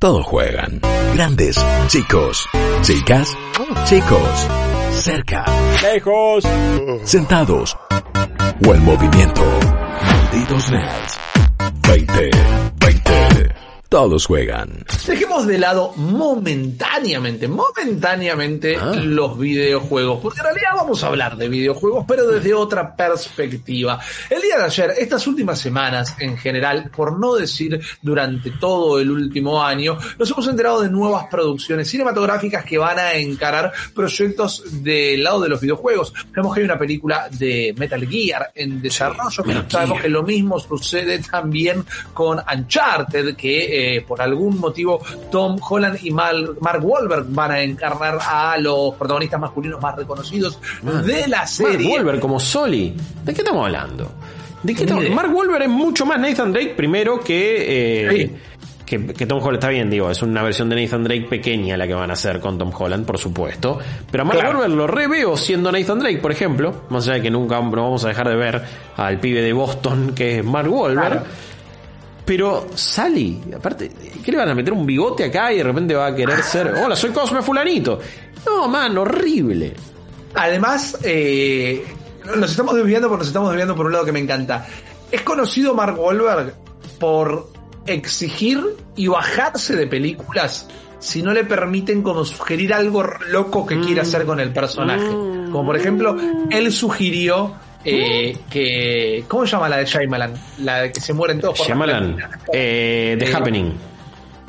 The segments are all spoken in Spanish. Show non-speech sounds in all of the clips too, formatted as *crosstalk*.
Todos juegan. Grandes, chicos, chicas, chicos, cerca, Lejos. sentados o en movimiento. Malditos nerds. 20, 20. Todos juegan. Dejemos de lado momentáneamente, momentáneamente Ah. los videojuegos, porque en realidad vamos a hablar de videojuegos, pero desde otra perspectiva. El día de ayer, estas últimas semanas en general, por no decir durante todo el último año, nos hemos enterado de nuevas producciones cinematográficas que van a encarar proyectos del lado de los videojuegos. Sabemos que hay una película de Metal Gear en desarrollo, Metal sabemos que lo mismo sucede también con Uncharted, que eh, por algún motivo Tom Holland y Mal- Mark Wahlberg van a encarnar a los protagonistas masculinos más reconocidos de la Mark serie. Wahlberg como Soli. ¿De qué estamos hablando? ¿De qué estamos-. Mark Wahlberg es mucho más Nathan Drake primero que, eh, Sí. que, que Tom Holland. Está bien, digo, es una versión de Nathan Drake pequeña la que van a hacer con Tom Holland, por supuesto. Pero a Mark Claro. Wahlberg lo reveo siendo Nathan Drake, por ejemplo. Más allá de que nunca no vamos a dejar de ver al pibe de Boston que es Mark Wahlberg. Claro. Pero Sally, aparte, ¿qué le van a meter un bigote acá y de repente va a querer ser, hola, soy Cosme Fulanito? No, man, horrible. Además, eh, nos estamos desviando porque nos estamos desviando por un lado que me encanta. Es conocido Mark Wahlberg por exigir y bajarse de películas si no le permiten como sugerir algo loco que quiere hacer con el personaje. Como por ejemplo, él sugirió eh, que... ¿Cómo se llama la de Shyamalan? La de que se mueren todos por la Shyamalan, eh, The Eh, Happening.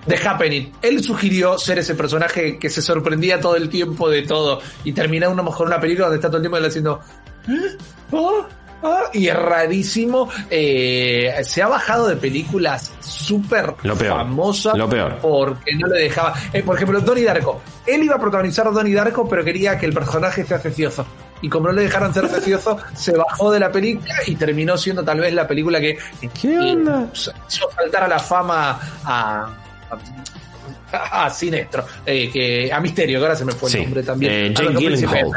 The Happening. Él sugirió ser ese personaje que se sorprendía todo el tiempo de todo y terminar una mejor una película donde está todo el tiempo él haciendo ¿Eh? ¿Ah? ¿Ah? y es rarísimo. Eh, se ha bajado de películas súper famosas Lo peor. porque no le dejaba. Eh, por ejemplo, Donnie Darko. Él iba a protagonizar Donnie Darko, pero quería que el personaje sea cecioso. Y como no le dejaron ser cecioso, se bajó de la película y terminó siendo tal vez la película que ¿Qué onda? hizo saltar a la fama a, a, a Sinestro, eh, que, a Misterio, que ahora se me fue el Sí, nombre también. eh, A Jake Gyllenhaal.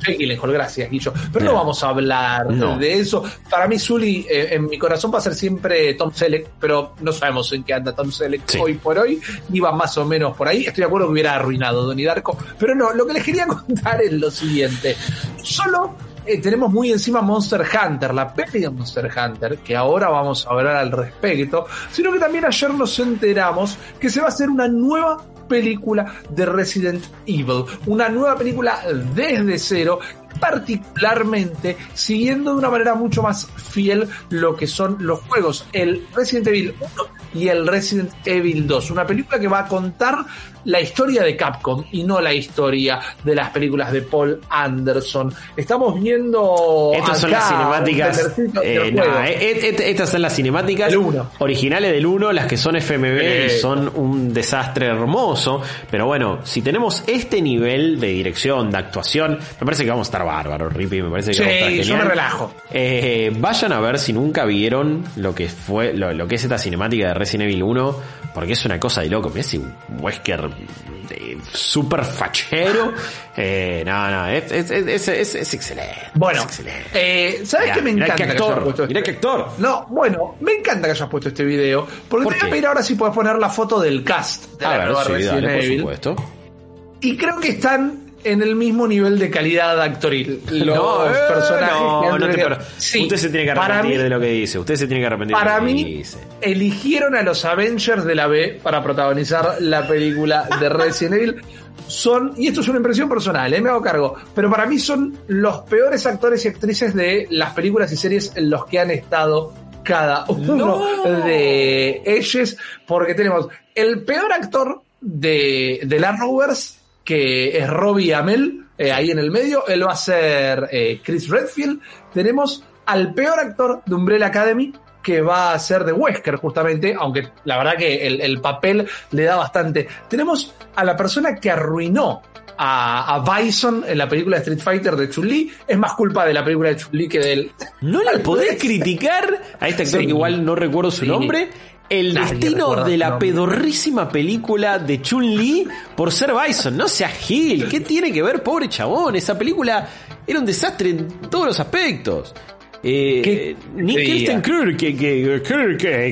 Jake Gyllenhaal, gracias, Guillo. Pero no, No. vamos a hablar No. de eso. Para mí, Zully, eh, en mi corazón va a ser siempre Tom Selleck, pero no sabemos en qué anda Tom Selleck Sí. hoy por hoy. Iba más o menos por ahí. Estoy de acuerdo que hubiera arruinado Donnie Darko, pero no, lo que les quería *laughs* contar es lo siguiente. Solo eh, tenemos muy encima Monster Hunter, la peli de Monster Hunter, que ahora vamos a hablar al respecto, sino que también ayer nos enteramos que se va a hacer una nueva película de Resident Evil, una nueva película desde cero, particularmente siguiendo de una manera mucho más fiel lo que son los juegos, el Resident Evil 1 y el Resident Evil 2, una película que va a contar la historia de Capcom y no la historia de las películas de Paul Anderson. Estamos viendo Estas son las cinemáticas. eh, eh, eh, eh, estas son las cinemáticas originales del 1, las que son Eh. y son un desastre hermoso. Pero bueno, si tenemos este nivel de dirección, de actuación, me parece que vamos a estar bárbaros, Rippy. Me parece que Sí, vamos a estar yo genial. me relajo. Eh, vayan a ver si nunca vieron lo que fue lo, lo que es esta cinemática de Resident Evil 1, porque es una cosa de loco. Me hace un Wesker de super fachero. *laughs* Eh, no, no, es, es, es, es- excelente. Bueno, excelente. eh, ¿sabes Mirá, qué me mirá encanta? qué que actor, puesto mirá este- qué actor. No, bueno, me encanta que hayas puesto este video, porque ¿Por te voy a pedir ahora si puedes poner la foto del cast de A la ver, nueva sí, Resident dale, por Evil. supuesto. Y creo que están en el mismo nivel de calidad actoril. *laughs* Los no, eh, personajes que no, no te Sí, usted se tiene que arrepentir mí- de lo que dice. Usted se tiene que arrepentir Para de lo que mí, dice. eligieron a los Avengers de la B para protagonizar la película de Resident Evil. Son, y esto es una impresión personal, ¿eh? me hago cargo, pero para mí son los peores actores y actrices de las películas y series en los que han estado cada uno No. de ellos, porque tenemos el peor actor de, de la Rovers, que es Robbie Amell, eh, ahí en el medio, él va a ser eh, Chris Redfield. Tenemos al peor actor de Umbrella Academy, que va a ser de Wesker justamente, aunque la verdad que el, el papel le da bastante. Tenemos a la persona que arruinó a, a Bison en la película de Street Fighter de Chun-Li, es más culpa de la película de Chun-Li que del... No le podés criticar a este actor Sí. que igual no recuerdo su Sí. nombre. El Nadie destino recuerda de la pedorrísima película de Chun-Li por ser Bison. No sea Gil. ¿Qué tiene que ver, pobre chabón? Esa película era un desastre en todos los aspectos. Eh, ¿Qué Nick? Kirsten Kirk, que, que-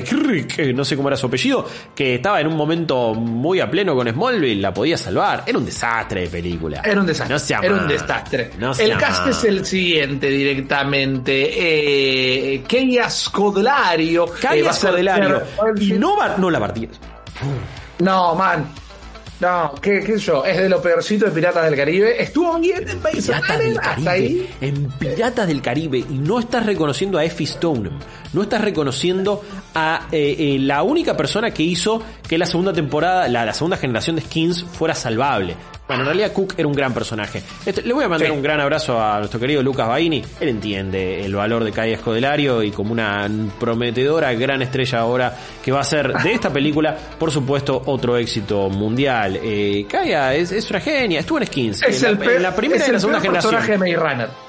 Kirk, que no sé cómo era su apellido, que estaba en un momento muy a pleno con Smallville, la podía salvar. Era un desastre de película. Era un desastre. No sea era un desastre. No el cast es el siguiente directamente. Eh, Kenya Scodelario. eh, va Calla a ser Scodelario. Y no, va- no la partida. No, man. No, qué, qué sé yo, es de lo peorcito de Piratas del Caribe. Estuvo bien en Países Piratas del hasta Caribe. ahí. En Piratas del Caribe. Y no estás reconociendo a Effie Stone. No estás reconociendo a eh, eh, la única persona que hizo que la segunda temporada, la, la segunda generación de skins fuera salvable. Bueno, en realidad Cook era un gran personaje. Este, le voy a mandar Sí. un gran abrazo a nuestro querido Lucas Baini. Él entiende el valor de Calle Escodelario y como una prometedora gran estrella ahora que va a ser de esta película, por supuesto, otro éxito mundial. Eh, Kaya es, es una genia, estuvo en skins. Es en el, la, peor, en la primera es y la segunda generación. personaje de Maze Runner.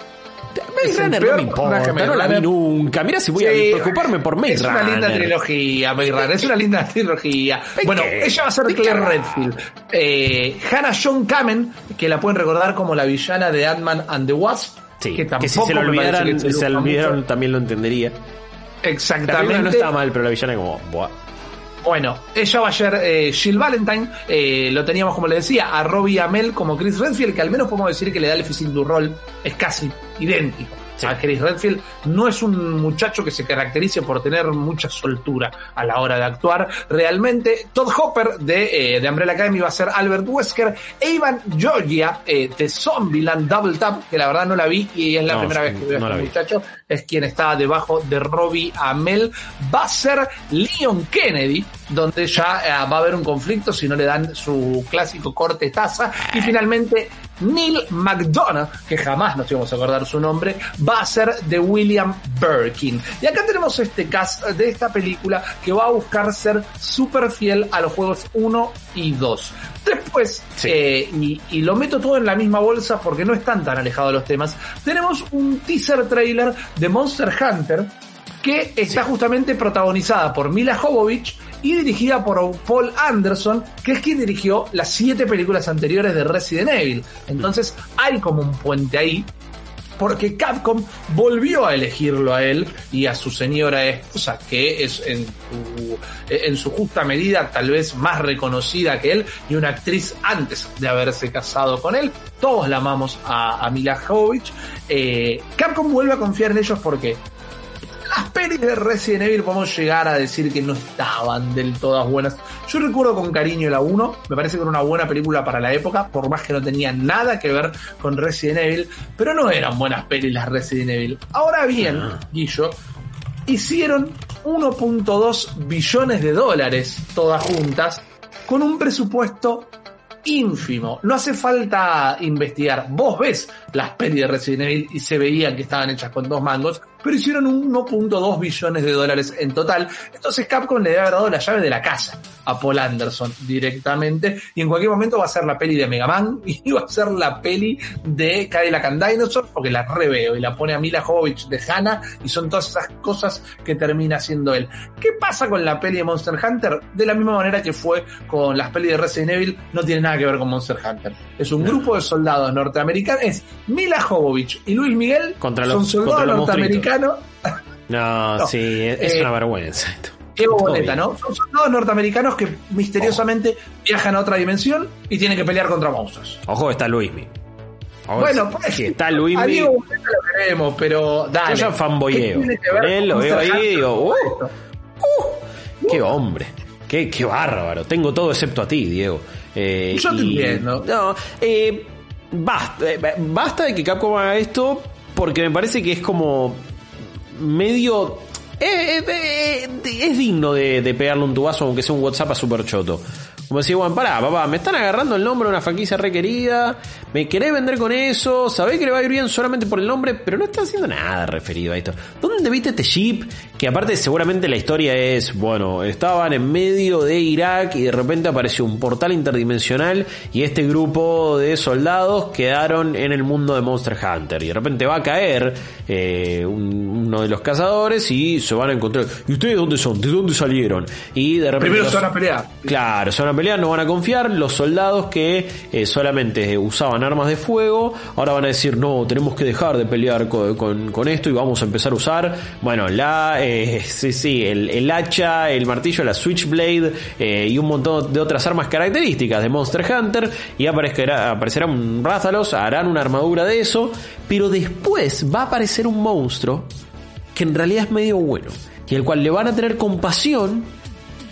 Maze Runner no me importa, no la vi Runner. nunca. Mira si voy a Sí, preocuparme por Maze Es una linda Runner. trilogía, Maze Runner. Es una linda *laughs* trilogía. ¿De Bueno, ella va a ser ¿De Claire? Redfield. Eh, Hannah John Kamen, que la pueden recordar como la villana de Ant-Man and the Wasp. Sí, que, que, tampoco si se lo olvidaran, que se, luja olvidaron mucho. también lo entendería. La Exactamente. no estaba mal, pero la villana como... buah. Bueno, ella va a ser eh, Jill Valentine. eh, lo teníamos, como le decía, a Robbie Amell como Chris Redfield, que al menos podemos decir que le da el du rol. Es casi idéntico. Sí. A Chris Redfield no es un muchacho que se caracterice por tener mucha soltura a la hora de actuar. Realmente, Todd Hopper de, eh, de Umbrella Academy va a ser Albert Wesker. Evan Georgia eh, de Zombieland Double Tap, que la verdad no la vi y es la No, primera vez que veo no a este muchacho, es quien está debajo de Robbie Amell. Va a ser Leon Kennedy, donde ya eh, va a haber un conflicto si no le dan su clásico corte taza. Y finalmente, Neil McDonough, que jamás nos íbamos a acordar su nombre, va a ser de William Birkin. Y acá tenemos este cast de esta película que va a buscar ser súper fiel a los juegos 1 y 2. Después, Sí. eh, y, y lo meto todo en la misma bolsa porque no están tan alejados los temas, tenemos un teaser trailer de Monster Hunter que está justamente protagonizada por Mila Jovovich y dirigida por Paul Anderson, que es quien dirigió las siete películas anteriores de Resident Evil. Entonces hay como un puente ahí, porque Capcom volvió a elegirlo a él y a su señora esposa, que es en su, justa medida tal vez más reconocida que él y una actriz antes de haberse casado con él. Todos la amamos a, a Mila Jovovich. Eh, Capcom vuelve a confiar en ellos porque las pelis de Resident Evil podemos llegar a decir que no estaban del todas buenas. Yo recuerdo con cariño la 1, me parece que era una buena película para la época, por más que no tenía nada que ver con Resident Evil, pero no eran buenas pelis las Resident Evil. Ahora bien, Guillo, hicieron 1.2 billones de dólares todas juntas con un presupuesto ínfimo. No hace falta investigar. Vos ves las pelis de Resident Evil y se veían que estaban hechas con dos mangos, pero hicieron 1.2 billones de dólares en total. Entonces Capcom le debe haber dado la llave de la casa a Paul Anderson directamente y en cualquier momento va a ser la peli de Mega Man *laughs* y va a ser la peli de Cadillac and Dinosaur porque la reveo y la pone a Mila Jovovich de Hannah y son todas esas cosas que termina haciendo él. ¿Qué pasa con la peli de Monster Hunter? De la misma manera que fue con las pelis de Resident Evil, no tiene nada que ver con Monster Hunter. Es un grupo de soldados norteamericanos, es Mila Jovovich y Luis Miguel Contra los- son soldados norteamericanos. No, *laughs* No, sí, es, eh, una vergüenza esto. Qué bien. ¿no? Son soldados norteamerinos que misteriosamente viajan a otra dimensión y tienen que pelear contra monstruos. Ojo, está Luismi. Ojo, Bueno, pues, si está a Luismi, Diego Boneta lo queremos, pero dale. yo ya fanboyeo. ¿Qué tiene que ver Él lo veo ahí y digo, uh, esto? qué hombre. Qué, qué bárbaro. Tengo todo excepto a ti, Diego. Eh, Yo te entiendo. No, eh, basta, eh, basta de que Capcom haga esto porque me parece que es como medio... eh, eh, eh, es digno de, de pegarle un tubazo aunque sea un WhatsApp a Super Choto. Como decía, bueno, pará, papá, me están agarrando el nombre de una franquicia requerida, me querés vender con eso, sabés que le va a ir bien solamente por el nombre, pero no está haciendo nada referido a esto. ¿Dónde viste este ship? Que aparte seguramente la historia es, bueno, estaban en medio de Irak y de repente apareció un portal interdimensional y este grupo de soldados quedaron en el mundo de Monster Hunter. Y de repente va a caer eh, uno de los cazadores y se van a encontrar. ¿Y ustedes dónde son? ¿De dónde salieron? Y de repente... Primero se van a pelear. Claro, se van a pelear, no van a confiar. Los soldados que eh, solamente usaban armas de fuego, ahora van a decir, no, tenemos que dejar de pelear con, esto y vamos a empezar a usar, bueno, la, eh, *laughs* sí, sí, el, hacha, el martillo, la switchblade eh, y un montón de otras armas características de Monster Hunter y aparecerá, aparecerán Rázalos, harán una armadura de eso, pero después va a aparecer un monstruo que en realidad es medio bueno y el cual le van a tener compasión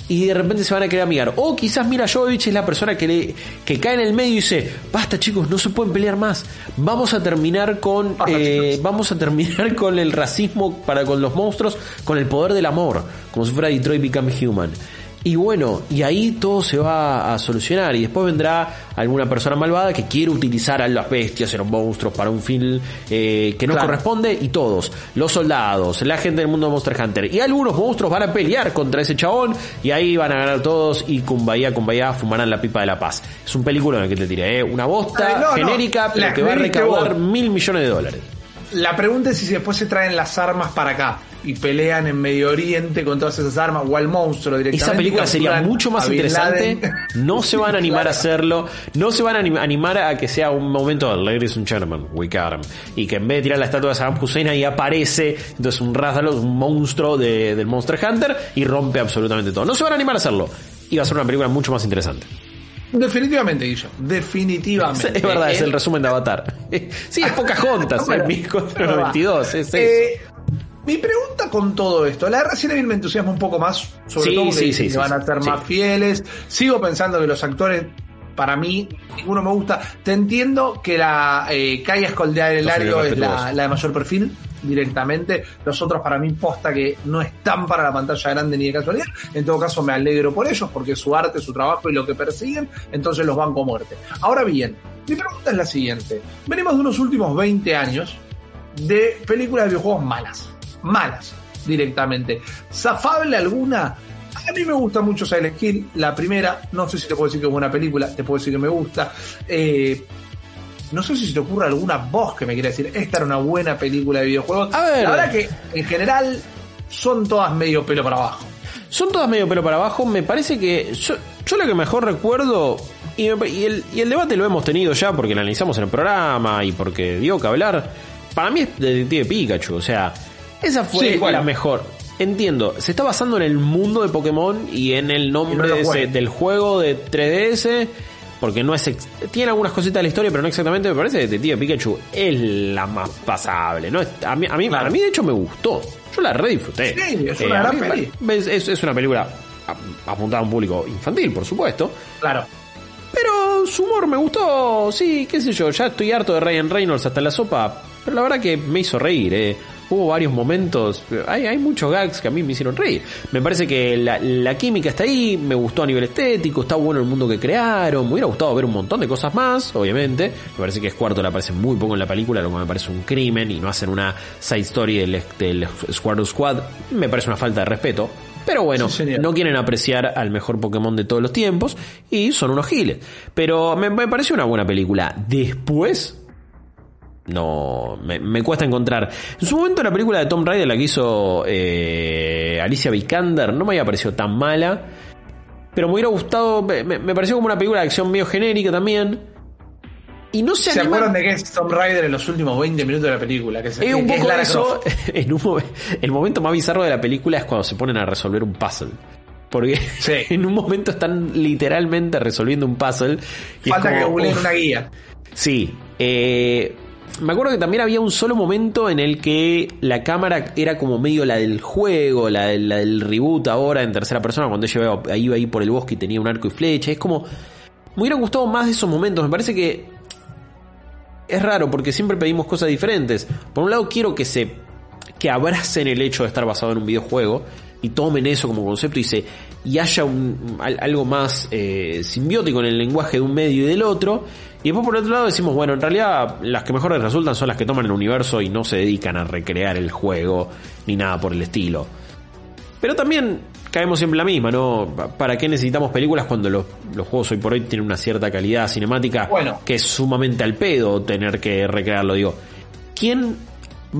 y de repente se van a querer amigar. O quizás Mira Jovovich es la persona que, le, que cae en el medio y dice, basta chicos, no se pueden pelear más. Vamos a terminar con eh, vamos a terminar con el racismo para con los monstruos, con el poder del amor, como si fuera Detroit Become Human. Y bueno, y ahí todo se va a solucionar. Y después vendrá alguna persona malvada que quiere utilizar a las bestias, a los monstruos para un fin eh, que no corresponde. Y todos, los soldados, la gente del mundo de Monster Hunter. Y algunos monstruos van a pelear contra ese chabón. Y ahí van a ganar todos. Y con Bahía, con Bahía fumarán la pipa de la paz. Es un película en el que te tiré, ¿eh? una bosta genérica, pero que va a recaudar mil millones de dólares. La pregunta es si después se traen las armas para acá y pelean en Medio Oriente con todas esas armas o al monstruo directamente. Esa película sería mucho más interesante. *laughs* No se van a animar a hacerlo. No se van a animar a que sea un momento, ladies and gentlemen, we got him. Y que en vez de tirar la estatua de Saddam Hussein ahí aparece entonces un Razalo, un monstruo de, del Monster Hunter y rompe absolutamente todo. No se van a animar a hacerlo. Y va a ser una película mucho más interesante. Definitivamente, Guillo. Definitivamente. *laughs* Es verdad, es el resumen de Avatar. *laughs* Sí, es Pocahontas, el 1492. Es eh, mi pregunta con todo esto, la de Resident Evil me entusiasma un poco más, sobre todo porque van a ser más fieles. Sigo pensando que los actores, para mí, ninguno me gusta. Te entiendo que la eh, Kaya el Lario es la, la de mayor perfil directamente. Los otros para mí posta que no están para la pantalla grande ni de casualidad. En todo caso me alegro por ellos porque su arte, su trabajo y lo que persiguen, entonces los banco a muerte. Ahora bien, mi pregunta es la siguiente. Venimos de unos últimos 20 años de películas de videojuegos malas. Malas, directamente. ¿Zafable alguna? A mí me gusta mucho Silent Hill, la primera, no sé si te puedo decir que es buena película, te puedo decir que me gusta. Eh, no sé si se te ocurre alguna voz que me quiera decir, esta era una buena película de videojuegos. A ver. La verdad que en general son todas medio pelo para abajo. Son todas medio pelo para abajo. Me parece que yo, yo lo que mejor recuerdo, y, el, debate lo hemos tenido ya porque lo analizamos en el programa y porque dio que hablar, para mí es Detective Pikachu. O sea, esa fue la mejor. Entiendo, se está basando en el mundo de Pokémon y en el nombre del juego de 3DS porque no es tiene algunas cositas de la historia, pero no exactamente. Me parece que Detective Pikachu es la más pasable. ¿no? A mí, a mí, mí, de hecho, me gustó. Yo la re disfruté. Sí, es una eh, gran Es, una película apuntada a un público infantil, por supuesto. Claro. Pero su humor me gustó, sí, qué sé yo, ya estoy harto de Ryan Reynolds hasta la sopa, pero la verdad que me hizo reír, eh hubo varios momentos, hay, hay muchos gags que a mí me hicieron reír. Me parece que la, química está ahí, me gustó a nivel estético, está bueno el mundo que crearon, me hubiera gustado ver un montón de cosas más, obviamente. Me parece que es cuarto le aparece muy poco en la película, lo que me parece un crimen y no hacen una side story del, del Squad Squad, me parece una falta de respeto. Pero bueno, no quieren apreciar al mejor Pokémon de todos los tiempos y son unos giles. Pero me, me pareció una buena película. Después, no me, cuesta encontrar. En su momento la película de Tom Raider, la que hizo eh, Alicia Vikander, no me había parecido tan mala. Pero me hubiera gustado, me, pareció como una película de acción medio genérica también. Y no se, ¿Se acuerdan de qué es Tom Raider en los últimos 20 minutos de la película? Que es, un poco eso. *laughs* el momento más bizarro de la película es cuando se ponen a resolver un puzzle. Porque *laughs* en un momento están literalmente resolviendo un puzzle. Y Falta que una guía. Sí. Eh, me acuerdo que también había un solo momento en el que la cámara era como medio la del juego, la, del reboot ahora en tercera persona, cuando ella iba ahí por el bosque y tenía un arco y flecha. Es como. Me hubiera gustado más de esos momentos. Me parece que. Es raro porque siempre pedimos cosas diferentes. Por un lado, quiero que se. que abracen el hecho de estar basado en un videojuego. y tomen eso como concepto y se y haya un, al- algo más eh, simbiótico en el lenguaje de un medio y del otro. Y después por otro lado decimos, bueno, en realidad las que mejores resultan son las que toman el universo y no se dedican a recrear el juego ni nada por el estilo. Pero también caemos siempre en la misma, ¿no? ¿Para qué necesitamos películas cuando los, los juegos hoy por hoy tienen una cierta calidad cinemática Bueno. que es sumamente al pedo tener que recrearlo? Digo, ¿quién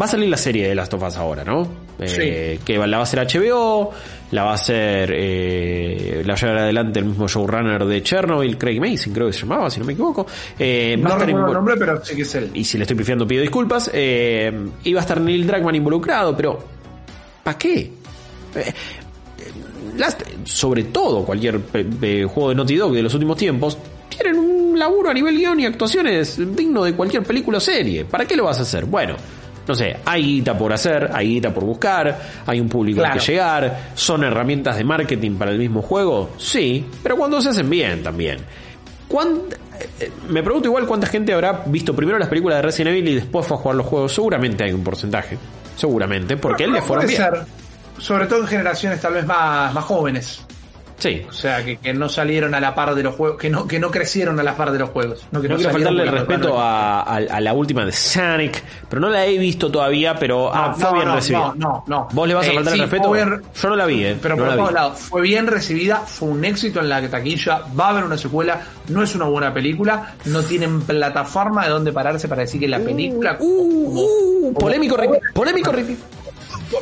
va a salir la serie de Last of Us ahora, no? Eh, Que la va a hacer HBO, la va a hacer, eh, la va a llevar adelante el mismo showrunner de Chernobyl, Craig Mason, creo que se llamaba, si no me equivoco. Eh, No recuerdo el nombre, pero sí que es él. y si le estoy pifiando pido disculpas, eh, iba a estar Neil Druckmann involucrado, pero ¿para qué? Eh, sobre todo cualquier juego de Naughty Dog de los últimos tiempos, tienen un laburo a nivel guion y actuaciones digno de cualquier película o serie. ¿Para qué lo vas a hacer? Bueno, no sé, hay guita por hacer, hay guita por buscar, hay un público al que llegar, son herramientas de marketing para el mismo juego, sí, pero cuando se hacen bien también. ¿Cuánt- eh, me pregunto igual cuánta gente habrá visto primero las películas de Resident Evil y después fue a jugar los juegos. Seguramente hay un porcentaje. Seguramente, porque él le fueron Puede bien. ser. Sobre todo en generaciones tal vez más, más jóvenes. Sí. O sea, que, que no salieron a la par de los juegos, que no, que no crecieron a la par de los juegos. No, que No quiero faltarle el respeto a, a- a la última de Sonic, pero no la he visto todavía, pero ah, fue bien recibida. No, no, no. ¿Vos le vas a Eh, faltar sí, el respeto? bien- Yo no la vi, eh. Pero por todos lados, fue bien recibida, fue un éxito en la taquilla, va a haber una secuela, no es una buena película, no tienen plataforma de donde pararse para decir que la película... Uh, uh, como- polémico, polémico.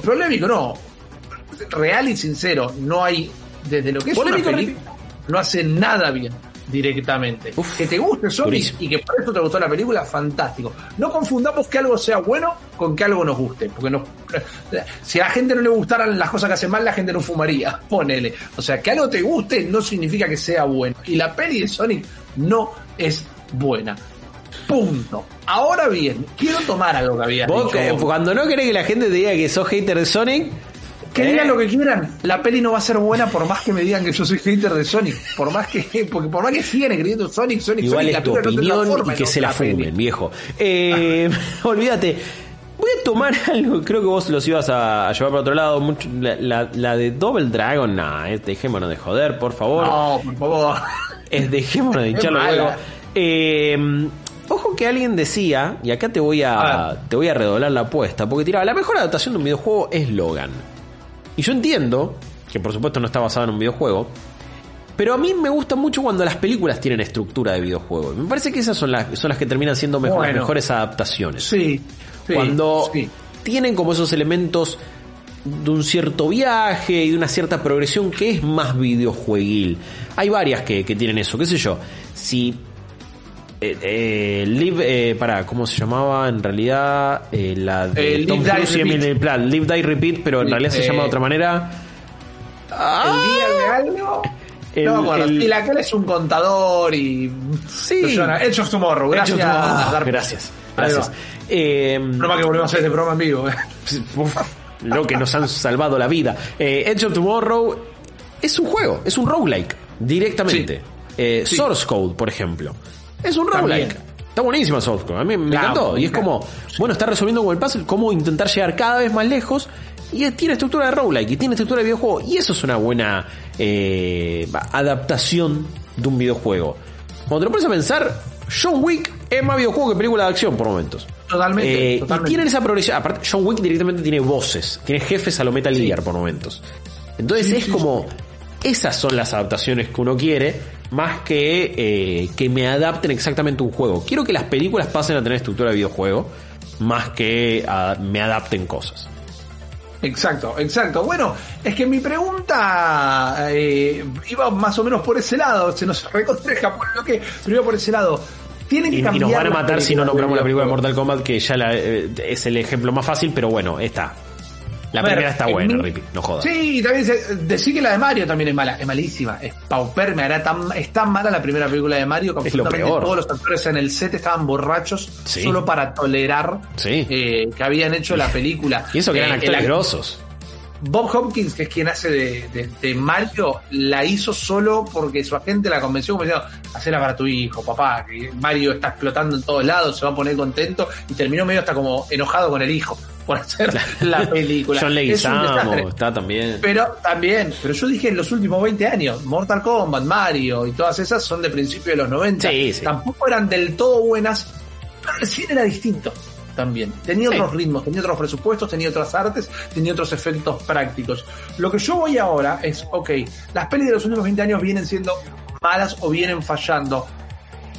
Polémico, no. Real y sincero, no hay, desde lo que es una película, no hace nada bien directamente. Uf, que te guste Sonic y que por eso te gustó la película, fantástico. No confundamos que algo sea bueno con que algo nos guste, porque no, *laughs* si a la gente no le gustaran las cosas que hacen mal, la gente no fumaría, *laughs* ponele. O sea, que algo te guste no significa que sea bueno. Y la peli de Sonic no es buena. Punto. Ahora bien, quiero tomar algo que había Vos, dicho vos. cuando no querés que la gente te diga que sos hater de Sonic, Que ¿Eh? digan lo que quieran, la peli no va a ser buena por más que me digan que yo soy hater de Sonic. Por más que, *laughs* porque por más que sigan creyendo Sonic, Sonic, igual Sonic, es la tu te opinión y que se la peli. fumen, viejo. Eh, *laughs* *laughs* olvídate. Voy a tomar algo, creo que vos los ibas a, a llevar para otro lado. mucho- la, la- la de Double Dragon, nah, eh, dejémonos de joder, por favor. No, por favor. Es dejémonos de hincharlo luego. Eh, ojo que alguien decía, y acá te voy a, A te voy a redoblar la apuesta, porque tiraba, la mejor adaptación de un videojuego es Logan. Y yo entiendo que por supuesto no está basado en un videojuego, pero a mí me gusta mucho cuando las películas tienen estructura de videojuego. Me parece que esas son las, son las que terminan siendo mejor- Bueno. mejores adaptaciones. Sí. sí, cuando sí. tienen como esos elementos de un cierto viaje y de una cierta progresión que es más videojueguil. Hay varias que, que tienen eso, qué sé yo. Si eh, eh, Live, eh, para, ¿cómo se llamaba? En realidad, eh, la de Eh, Tom Live, Die, Cruise y Repeat. Emily Blunt. Live, Die, Repeat, pero en realidad se eh, llama de otra manera. El día de algo. El- no, bueno, el- y la que es un contador y. Sí. Edge of Tomorrow, gracias. Dark- gracias. Gracias. Eh, más que volvemos a hacer este programa en vivo. Uf, lo que nos han salvado la vida. Eh, Edge of Tomorrow es un juego, es un roguelike, directamente. Sí. Eh, Sí. Source Code, por ejemplo. Es un roguelike. Está buenísimo Source Code. A mí me Claro, encantó. Y es claro. como, bueno, está resolviendo con el puzzle cómo intentar llegar cada vez más lejos. Y tiene estructura de roguelike y tiene estructura de videojuego. Y eso es una buena eh, adaptación de un videojuego. Cuando te lo pones a pensar, John Wick es más videojuego que película de acción por momentos. Totalmente, Eh, totalmente. Y tienen esa progresión. Aparte, John Wick directamente tiene voces, tiene jefes a lo Metal Sí. Gear por momentos. Entonces Sí, es sí, como. Esas son las adaptaciones que uno quiere, más que eh, que me adapten exactamente un juego. Quiero que las películas pasen a tener estructura de videojuego, más que me adapten cosas. Exacto, exacto. Bueno, es que mi pregunta eh, iba más o menos por ese lado. Se nos recontreja por lo que, pero iba por ese lado. Tienen que Y, y cambiar nos van a matar si no nombramos la película de. Mortal Kombat, que ya la- eh, es el ejemplo más fácil, pero bueno, está. La ver, primera está en buena, Rippy, no jodas. Sí, también se- decir que la de Mario también es mala, es malísima, es pauperme, era tan, es tan mala la primera película de Mario que lo peor. todos los actores en el set estaban borrachos Sí. solo para tolerar Sí. eh, que habían hecho la película. Y eso que eran Eh, actores grosos. Bob Hopkins, que es quien hace de, Mario, la hizo solo porque su agente la convenció como diciendo, hacerla para tu hijo, papá, que Mario está explotando en todos lados, se va a poner contento y terminó medio hasta como enojado con el hijo por hacer la película. *laughs* John Leguizamo está también. Pero también, pero yo dije en los últimos 20 años, Mortal Kombat, Mario y todas esas son de principio de los 90. Tampoco eran del todo buenas, pero el cine era distinto también. Tenía otros ritmos, tenía otros presupuestos, tenía otras artes, tenía otros efectos prácticos. Lo que yo voy ahora es, ok, las pelis de los últimos 20 años vienen siendo malas o vienen fallando.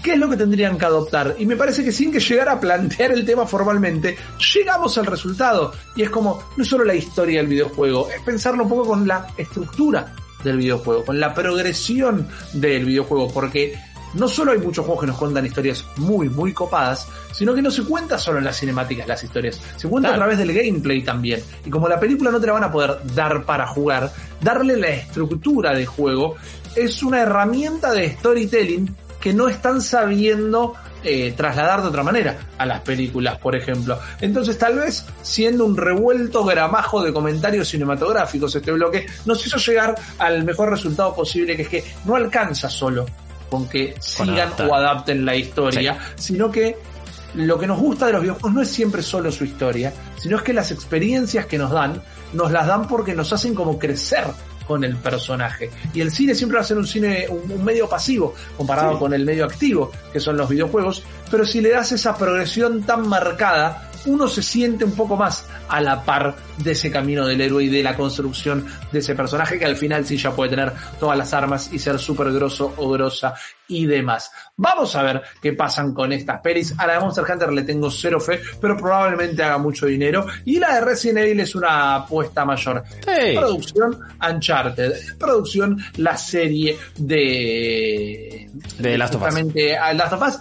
¿Qué es lo que tendrían que adoptar? Y me parece que sin que llegara a plantear el tema formalmente, llegamos al resultado. Y es como, no es solo la historia del videojuego, es pensarlo un poco con la estructura del videojuego, con la progresión del videojuego, porque no solo hay muchos juegos que nos cuentan historias muy, muy copadas, sino que no se cuenta solo en las cinemáticas las historias, se cuenta a través del gameplay también. Y como la película no te la van a poder dar para jugar, darle la estructura de juego es una herramienta de storytelling que no están sabiendo eh, trasladar de otra manera a las películas, por ejemplo. Entonces, tal vez siendo un revuelto gramajo de comentarios cinematográficos este bloque, nos hizo llegar al mejor resultado posible, que es que no alcanza solo con que sigan o adapten la historia, sino que lo que nos gusta de los videojuegos no es siempre solo su historia, sino es que las experiencias que nos dan, nos las dan porque nos hacen como crecer con el personaje. Y el cine siempre va a ser un cine, un, medio pasivo, comparado con el medio activo, que son los videojuegos, pero si le das esa progresión tan marcada, uno se siente un poco más a la par de ese camino del héroe y de la construcción de ese personaje que al final sí ya puede tener todas las armas y ser súper grosso o grosa y demás. Vamos a ver qué pasan con estas pelis. A la de Monster Hunter le tengo cero fe, pero probablemente haga mucho dinero. Y la de Resident Evil es una apuesta mayor. Producción Uncharted. Producción la serie de... De Last of Us. Last of Us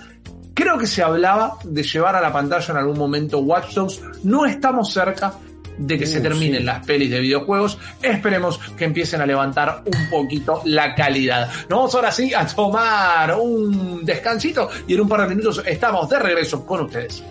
Creo que se hablaba de llevar a la pantalla en algún momento Watch Dogs. No estamos cerca de que se uh, terminen las pelis de videojuegos. Esperemos que empiecen a levantar un poquito la calidad. Nos vamos ahora sí a tomar un descansito y en un par de minutos estamos de regreso con ustedes.